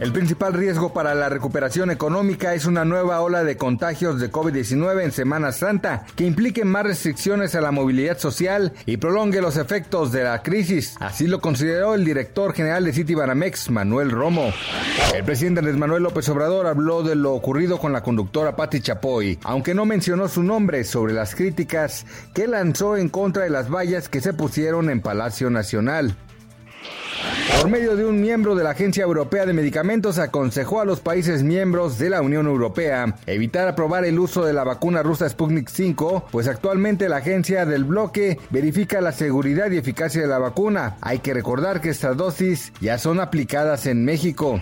El principal riesgo para la recuperación económica es una nueva ola de contagios de COVID-19 en Semana Santa, que implique más restricciones a la movilidad social y prolongue los efectos de la crisis. Así lo consideró el director general de Citibanamex, Manuel Romo. El presidente Andrés Manuel López Obrador habló de lo ocurrido con la conductora Patti Chapoy, aunque no mencionó su nombre sobre las críticas que lanzó en contra de las vallas que se pusieron en Palacio Nacional. Por medio de un miembro de la Agencia Europea de Medicamentos, aconsejó a los países miembros de la Unión Europea evitar aprobar el uso de la vacuna rusa Sputnik 5, pues actualmente la agencia del bloque verifica la seguridad y eficacia de la vacuna. Hay que recordar que estas dosis ya son aplicadas en México.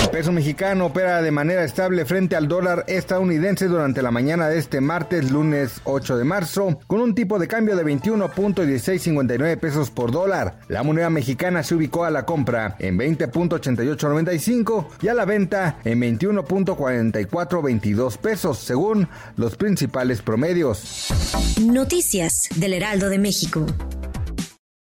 El peso mexicano opera de manera estable frente al dólar estadounidense durante la mañana de este martes, lunes 8 de marzo, con un tipo de cambio de 21.1659 pesos por dólar. La moneda mexicana se ubicó a la compra en 20.8895 y a la venta en 21.4422 pesos, según los principales promedios. Noticias del Heraldo de México.